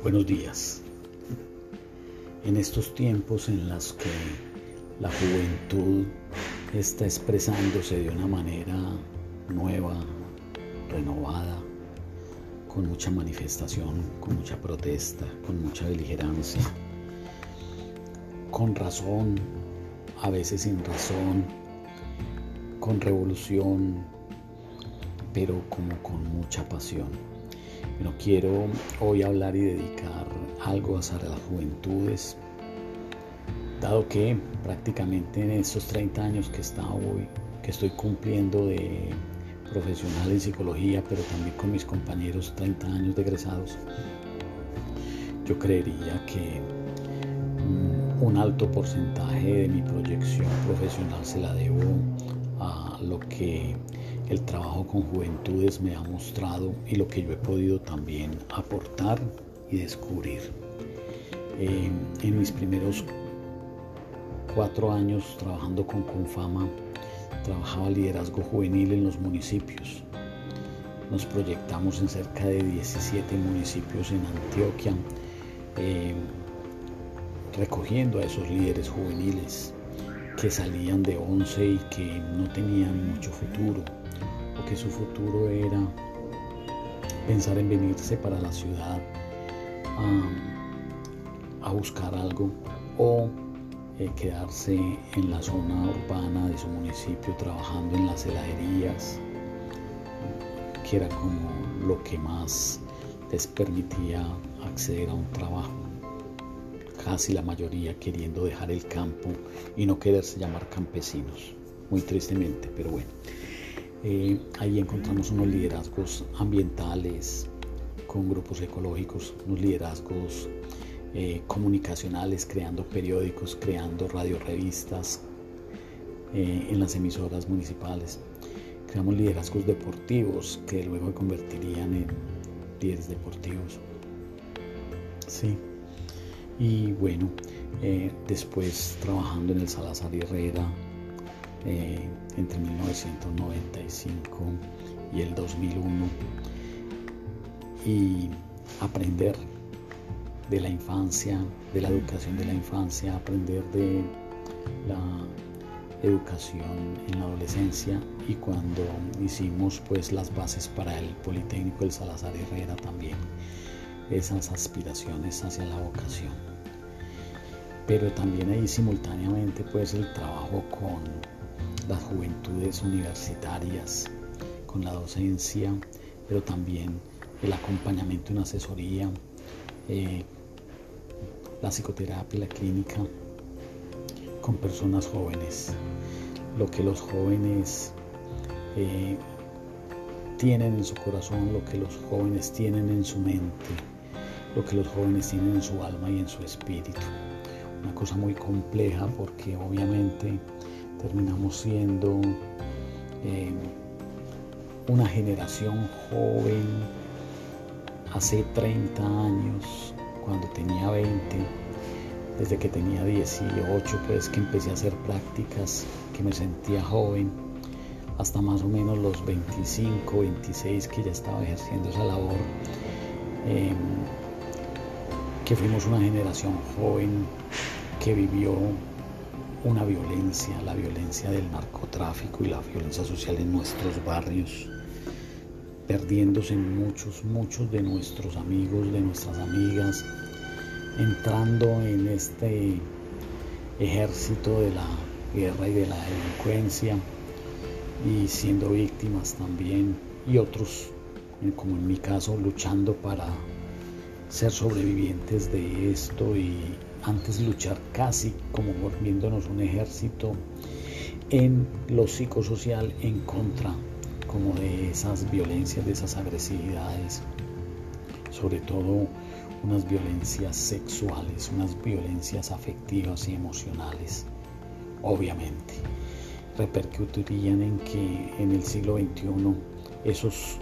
Buenos días. En estos tiempos en los que la juventud está expresándose de una manera nueva, renovada, con mucha manifestación, con mucha protesta, con mucha beligerancia, con razón, a veces sin razón, con revolución, pero como con mucha pasión. No quiero hoy hablar y dedicar algo a las juventudes, dado que prácticamente en estos 30 años que, que estoy cumpliendo de profesional en psicología, pero también con mis compañeros 30 años de egresados, yo creería que mm, un alto porcentaje de mi proyección profesional se la debo a lo que el trabajo con juventudes me ha mostrado y lo que yo he podido también aportar y descubrir. En mis primeros cuatro años trabajando con Confama, trabajaba liderazgo juvenil en los municipios. Nos proyectamos en cerca de 17 municipios en Antioquia, eh, recogiendo a esos líderes juveniles que salían de 11 y que no tenían mucho futuro, que su futuro era pensar en venirse para la ciudad a, buscar algo o eh, quedarse en la zona urbana de su municipio trabajando en las heladerías, que era como lo que más les permitía acceder a un trabajo casi la mayoría queriendo dejar el campo y no quererse llamar campesinos, muy tristemente, pero bueno. Eh, ahí encontramos unos liderazgos ambientales con grupos ecológicos, unos liderazgos eh, comunicacionales, creando periódicos, creando radiorevistas eh, en las emisoras municipales. Creamos liderazgos deportivos que luego se convertirían en líderes deportivos. Sí. Y bueno, eh, después trabajando en el Salazar Herrera eh, entre 1995 y el 2001 y aprender de la infancia, de la educación de la infancia, aprender de la educación en la adolescencia y cuando hicimos pues las bases para el Politécnico del Salazar Herrera también esas aspiraciones hacia la vocación. Pero también ahí simultáneamente pues el trabajo con las juventudes universitarias, con la docencia, pero también el acompañamiento en asesoría, eh, la psicoterapia, la clínica, con personas jóvenes. Lo que los jóvenes eh, tienen en su corazón, lo que los jóvenes tienen en su mente lo que los jóvenes tienen en su alma y en su espíritu. Una cosa muy compleja porque obviamente terminamos siendo eh, una generación joven hace 30 años, cuando tenía 20, desde que tenía 18, pues que empecé a hacer prácticas, que me sentía joven, hasta más o menos los 25, 26 que ya estaba ejerciendo esa labor. Em, que fuimos una generación joven que vivió una violencia, la violencia del narcotráfico y la violencia social en nuestros barrios, perdiéndose muchos, muchos de nuestros amigos, de nuestras amigas, entrando en este ejército de la guerra y de la delincuencia y siendo víctimas también y otros, como en mi caso, luchando para ser sobrevivientes de esto y antes luchar casi como volviéndonos un ejército en lo psicosocial en contra como de esas violencias, de esas agresividades, sobre todo unas violencias sexuales, unas violencias afectivas y emocionales, obviamente, repercutirían en que en el siglo XXI esos,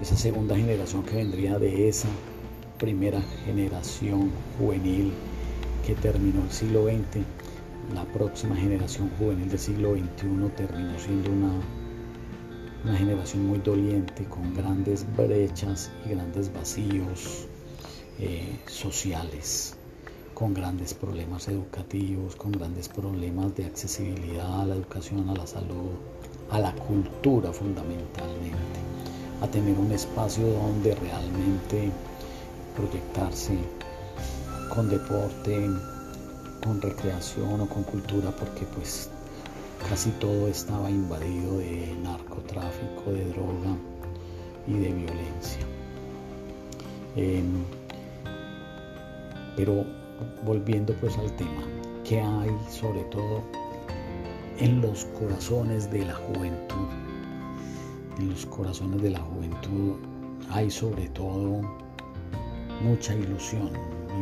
esa segunda generación que vendría de esa primera generación juvenil que terminó el siglo XX, la próxima generación juvenil del siglo XXI terminó siendo una, una generación muy doliente, con grandes brechas y grandes vacíos eh, sociales, con grandes problemas educativos, con grandes problemas de accesibilidad a la educación, a la salud, a la cultura fundamentalmente, a tener un espacio donde realmente proyectarse con deporte, con recreación o con cultura, porque pues casi todo estaba invadido de narcotráfico, de droga y de violencia. Em, pero volviendo pues al tema, ¿qué hay sobre todo en los corazones de la juventud? En los corazones de la juventud hay sobre todo mucha ilusión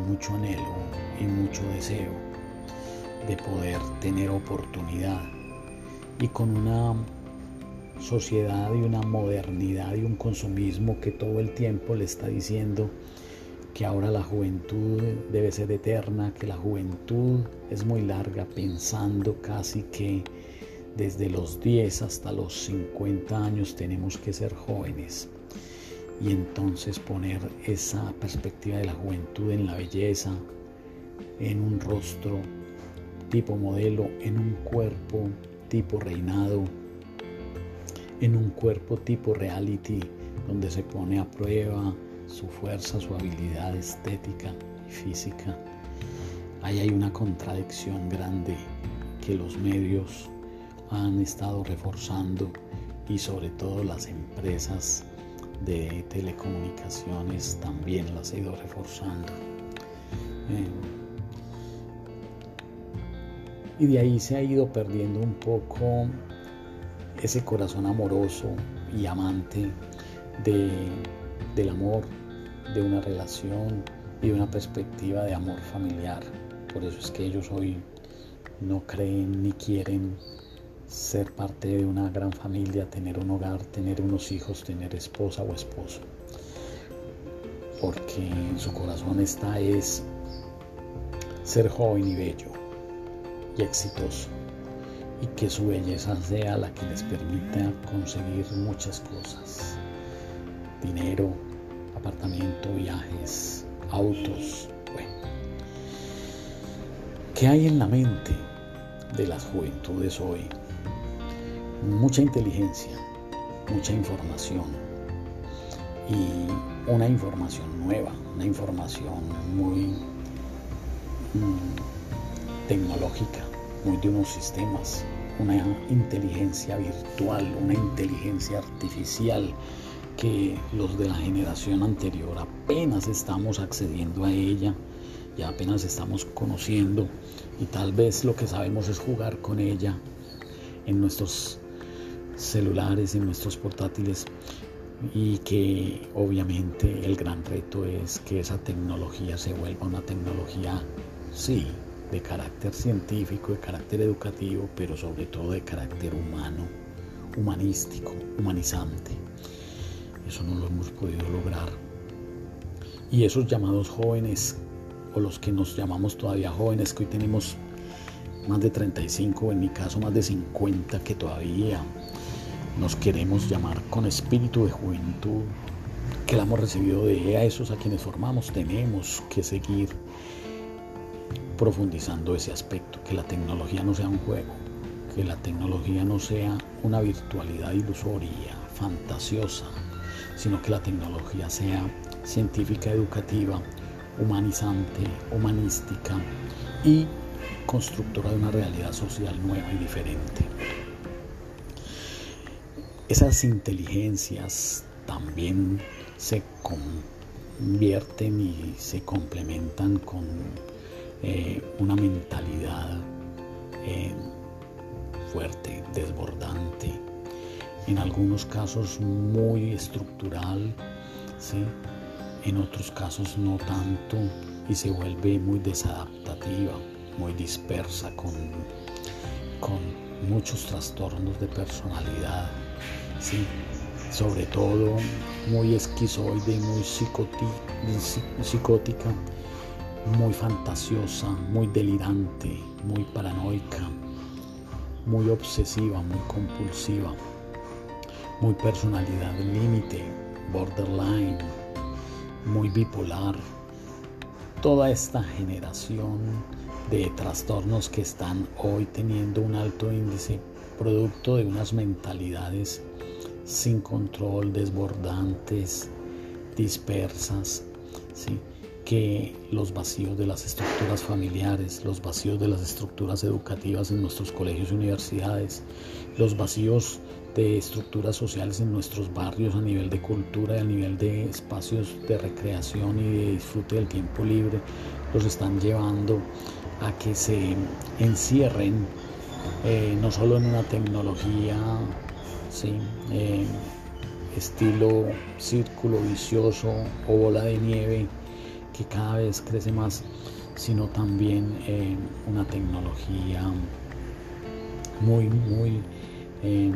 mucho anhelo y mucho deseo de poder tener oportunidad y con una sociedad y una modernidad y un consumismo que todo el tiempo le está diciendo que ahora la juventud debe ser eterna, que la juventud es muy larga, pensando casi que desde los 10 hasta los 50 años tenemos que ser jóvenes. Y entonces poner esa perspectiva de la juventud en la belleza, en un rostro tipo modelo, en un cuerpo tipo reinado, en un cuerpo tipo reality, donde se pone a prueba su fuerza, su habilidad estética y física. Ahí hay una contradicción grande que los medios han estado reforzando y sobre todo las empresas de telecomunicaciones también las ha ido reforzando. Eh, y de ahí se ha ido perdiendo un poco ese corazón amoroso y amante del amor, de una relación y de una perspectiva de amor familiar. Por eso es que ellos hoy no creen ni quieren ser parte de una gran familia, tener un hogar, tener unos hijos, tener esposa o esposo. Porque en su corazón está es ser joven y bello y exitoso y que su belleza sea la que les permita conseguir muchas cosas. Dinero, apartamento, viajes, autos. Bueno. ¿Qué hay en la mente de las juventudes hoy? Mucha inteligencia, mucha información y una información nueva, una información muy mm, tecnológica muy de unos sistemas, una inteligencia virtual, una inteligencia artificial que los de la generación anterior apenas estamos accediendo a ella, ya apenas estamos conociendo y tal vez lo que sabemos es jugar con ella en nuestros celulares, en nuestros portátiles y que obviamente el gran reto es que esa tecnología se vuelva una tecnología, sí, de carácter científico, de carácter educativo, pero sobre todo de carácter humano, humanístico, humanizante. Eso no lo hemos podido lograr. Y esos llamados jóvenes, o los que nos llamamos todavía jóvenes, que hoy tenemos más de 35, en mi caso más de 50, que todavía nos queremos llamar con espíritu de juventud, que la hemos recibido de a esos a quienes formamos, tenemos que seguir profundizando ese aspecto, que la tecnología no sea un juego, que la tecnología no sea una virtualidad ilusoria, fantasiosa, sino que la tecnología sea científica, educativa, humanizante, humanística y constructora de una realidad social nueva y diferente. Esas inteligencias también se convierten y se complementan con eh, una mentalidad eh, fuerte, desbordante, en algunos casos muy estructural, en otros casos no tanto y se vuelve muy desadaptativa, muy dispersa, con, con muchos trastornos de personalidad, ¿sí? sobre todo muy esquizoide, muy psicótica muy fantasiosa, muy delirante, muy paranoica, muy obsesiva, muy compulsiva, muy personalidad límite, borderline, muy bipolar, toda esta generación de trastornos que están hoy teniendo un alto índice producto de unas mentalidades sin control, desbordantes, dispersas, ¿sí? que los vacíos de las estructuras familiares, los vacíos de las estructuras educativas en nuestros colegios y universidades, los vacíos de estructuras sociales en nuestros barrios a nivel de cultura a nivel de espacios de recreación y de disfrute del tiempo libre, los están llevando a que se encierren eh, no solo en una tecnología ¿sí? Eh, estilo círculo vicioso o bola de nieve que cada vez crece más, sino también en una tecnología muy, muy em,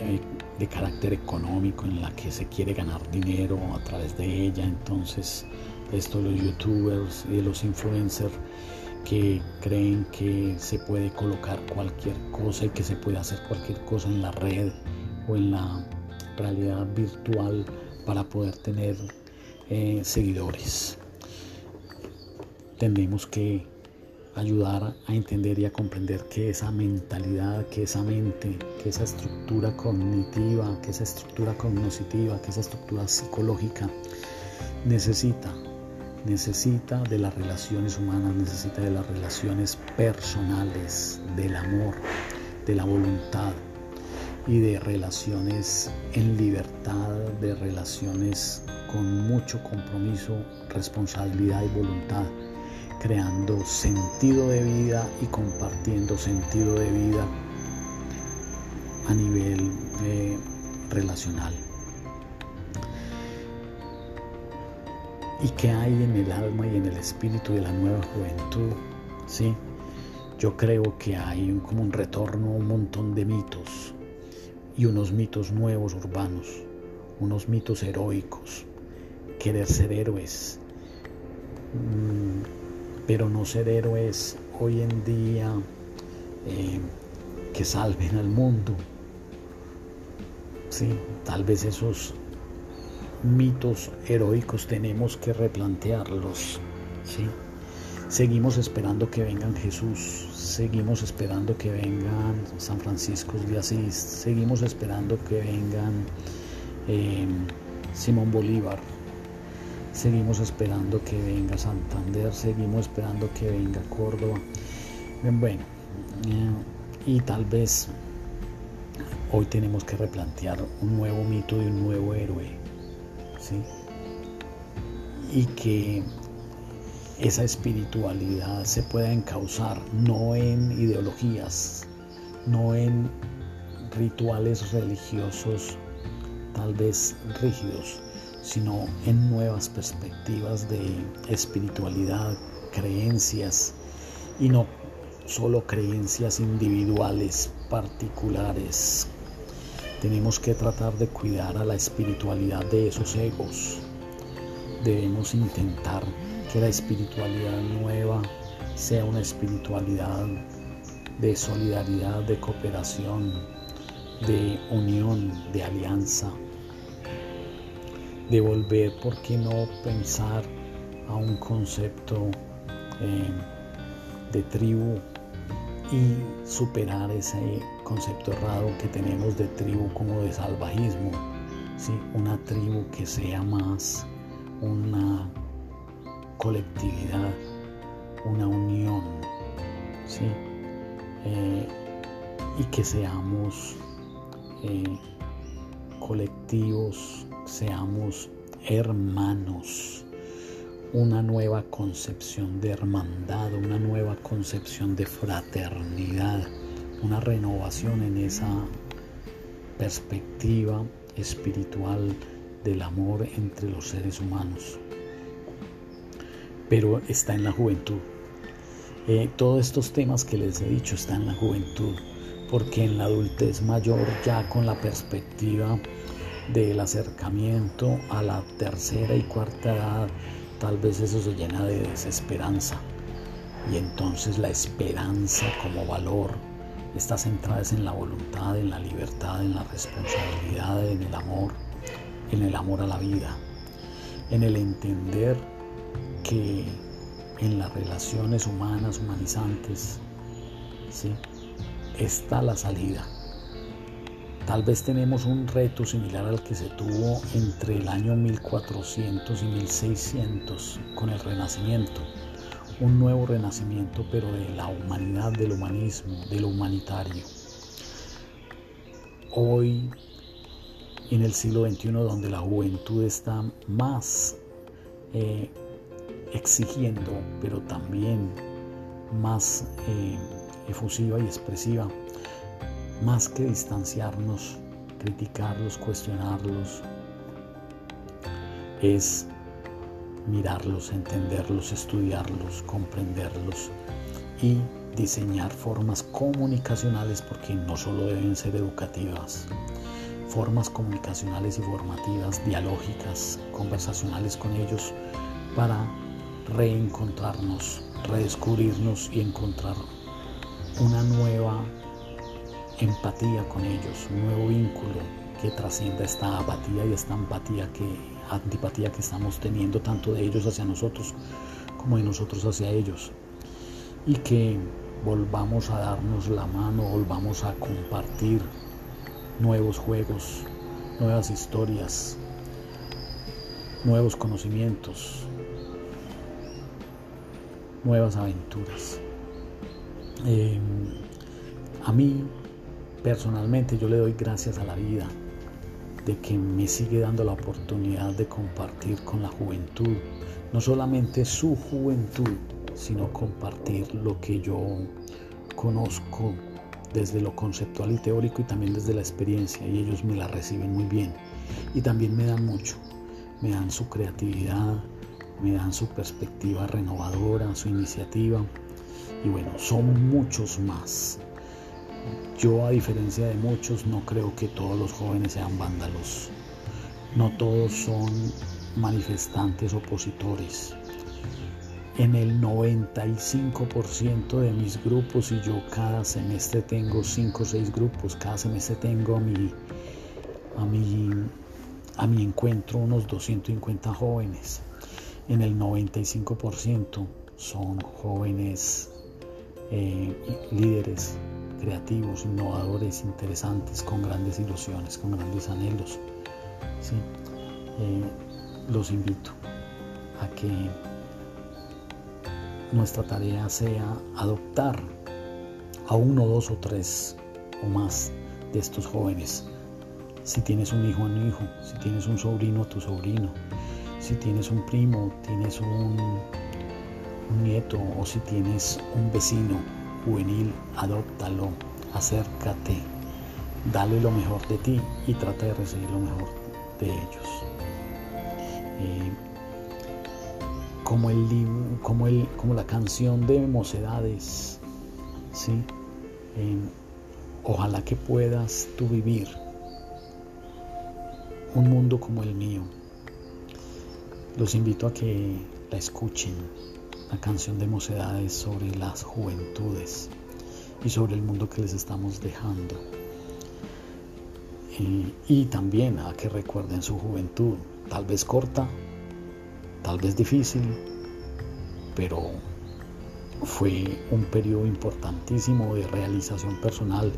eh, de carácter económico en la que se quiere ganar dinero a través de ella. Entonces, esto los youtubers y los influencers que creen que se puede colocar cualquier cosa y que se puede hacer cualquier cosa en la red o en la realidad virtual para poder tener eh, seguidores tenemos que ayudar a entender y a comprender que esa mentalidad, que esa mente, que esa estructura cognitiva, que esa estructura cognitiva, que esa estructura psicológica necesita, necesita de las relaciones humanas, necesita de las relaciones personales, del amor, de la voluntad y de relaciones en libertad, de relaciones con mucho compromiso, responsabilidad y voluntad creando sentido de vida y compartiendo sentido de vida a nivel eh, relacional. ¿Y qué hay en el alma y en el espíritu de la nueva juventud? ¿Sí? Yo creo que hay como un retorno a un montón de mitos y unos mitos nuevos urbanos, unos mitos heroicos, querer ser héroes, mm, pero no ser héroes hoy en día eh, que salven al mundo. Sí, tal vez esos mitos heroicos tenemos que replantearlos. ¿sí? Seguimos esperando que vengan Jesús, seguimos esperando que vengan San Francisco de Asís, seguimos esperando que vengan eh, Simón Bolívar, Seguimos esperando que venga Santander, seguimos esperando que venga Córdoba. Bueno, eh, y tal vez hoy tenemos que replantear un nuevo mito de un nuevo héroe. ¿sí? Y que esa espiritualidad se pueda encauzar no en ideologías, no en rituales religiosos tal vez rígidos, sino en nuevas perspectivas de espiritualidad, creencias y no solo creencias individuales, particulares. Tenemos que tratar de cuidar a la espiritualidad de esos egos. Debemos intentar que la espiritualidad nueva sea una espiritualidad de solidaridad, de cooperación, de unión, de alianza, de volver, ¿por qué no pensar a un concepto eh, de tribu y superar ese concepto errado que tenemos de tribu como de salvajismo? ¿sí? Una tribu que sea más una colectividad, una unión, ¿sí? Eh, y que seamos eh, colectivos seamos hermanos, una nueva concepción de hermandad, una nueva concepción de fraternidad, una renovación en esa perspectiva espiritual del amor entre los seres humanos. Pero está en la juventud. Eh, todos estos temas que les he dicho están en la juventud, porque en la adultez mayor ya con la perspectiva del acercamiento a la tercera y cuarta edad, tal vez eso se llena de desesperanza. Y entonces la esperanza como valor está centrada en la voluntad, en la libertad, en la responsabilidad, en el amor, en el amor a la vida, en el entender que en las relaciones humanas, humanizantes, ¿sí? está la salida. Tal vez tenemos un reto similar al que se tuvo entre el año 1400 y 1600 con el Renacimiento. Un nuevo renacimiento, pero de la humanidad, del humanismo, de lo humanitario. Hoy, en el siglo XXI, donde la juventud está más eh, exigiendo, pero también más eh, efusiva y expresiva, más que distanciarnos, criticarlos, cuestionarlos, es mirarlos, entenderlos, estudiarlos, comprenderlos y diseñar formas comunicacionales porque no solo deben ser educativas, formas comunicacionales y formativas, dialógicas, conversacionales con ellos para reencontrarnos, redescubrirnos y encontrar una nueva empatía con ellos, un nuevo vínculo que trascienda esta apatía y esta empatía que, antipatía que estamos teniendo tanto de ellos hacia nosotros como de nosotros hacia ellos. Y que volvamos a darnos la mano, volvamos a compartir nuevos juegos, nuevas historias, nuevos conocimientos, nuevas aventuras. Em, a mí, personalmente, yo le doy gracias a la vida de que me sigue dando la oportunidad de compartir con la juventud, no solamente su juventud, sino compartir lo que yo conozco desde lo conceptual y teórico y también desde la experiencia y ellos me la reciben muy bien y también me dan mucho, me dan su creatividad, me dan su perspectiva renovadora, su iniciativa y bueno, son muchos más. Yo a diferencia de muchos no creo que todos los jóvenes sean vándalos, no todos son manifestantes opositores. En el 95% de mis grupos y yo cada semestre tengo 5 o 6 grupos, cada semestre tengo a mi, a mi, a mi encuentro unos 250 jóvenes. En el 95% son jóvenes eh, líderes creativos, innovadores, interesantes, con grandes ilusiones, con grandes anhelos. Eh, los invito a que nuestra tarea sea adoptar a uno, dos o tres o más de estos jóvenes. Si tienes un hijo, un hijo, si tienes un sobrino, tu sobrino, si tienes un primo, tienes un nieto o si tienes un vecino juvenil, adóptalo, acércate, dale lo mejor de ti y trata de recibir lo mejor de ellos. Eh, como, el, como, el, como la canción de Mocedades, ¿sí? ojalá que puedas tú vivir un mundo como el mío. Los invito a que la escuchen, la canción de Mocedades sobre las juventudes y sobre el mundo que les estamos dejando. Eh, y también a que recuerden su juventud, tal vez corta, tal vez difícil, pero fue un periodo importantísimo de realización personal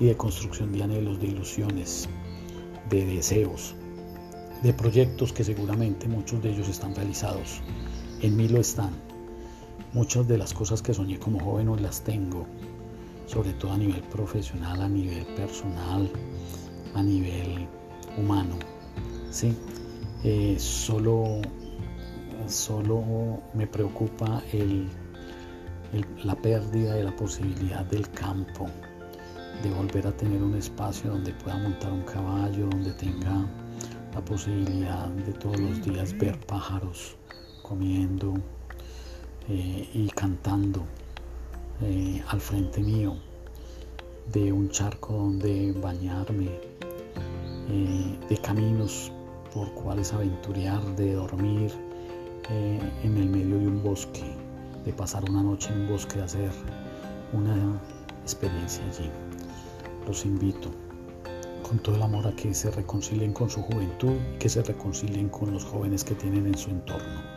y de construcción de anhelos, de ilusiones, de deseos, de proyectos que seguramente muchos de ellos están realizados. En mí lo están. Muchas de las cosas que soñé como joven hoy las tengo, sobre todo a nivel profesional, a nivel personal, a nivel humano. ¿sí? Eh, solo solo me preocupa la pérdida de la posibilidad del campo, de volver a tener un espacio donde pueda montar un caballo, donde tenga la posibilidad de todos los días ver pájaros comiendo eh, y cantando eh, al frente mío, de un charco donde bañarme, eh, de caminos por cuales aventurear, de dormir, en el medio de un bosque, de pasar una noche en un bosque, de hacer una experiencia allí. Los invito con todo el amor a que se reconcilien con su juventud que se reconcilien con los jóvenes que tienen en su entorno.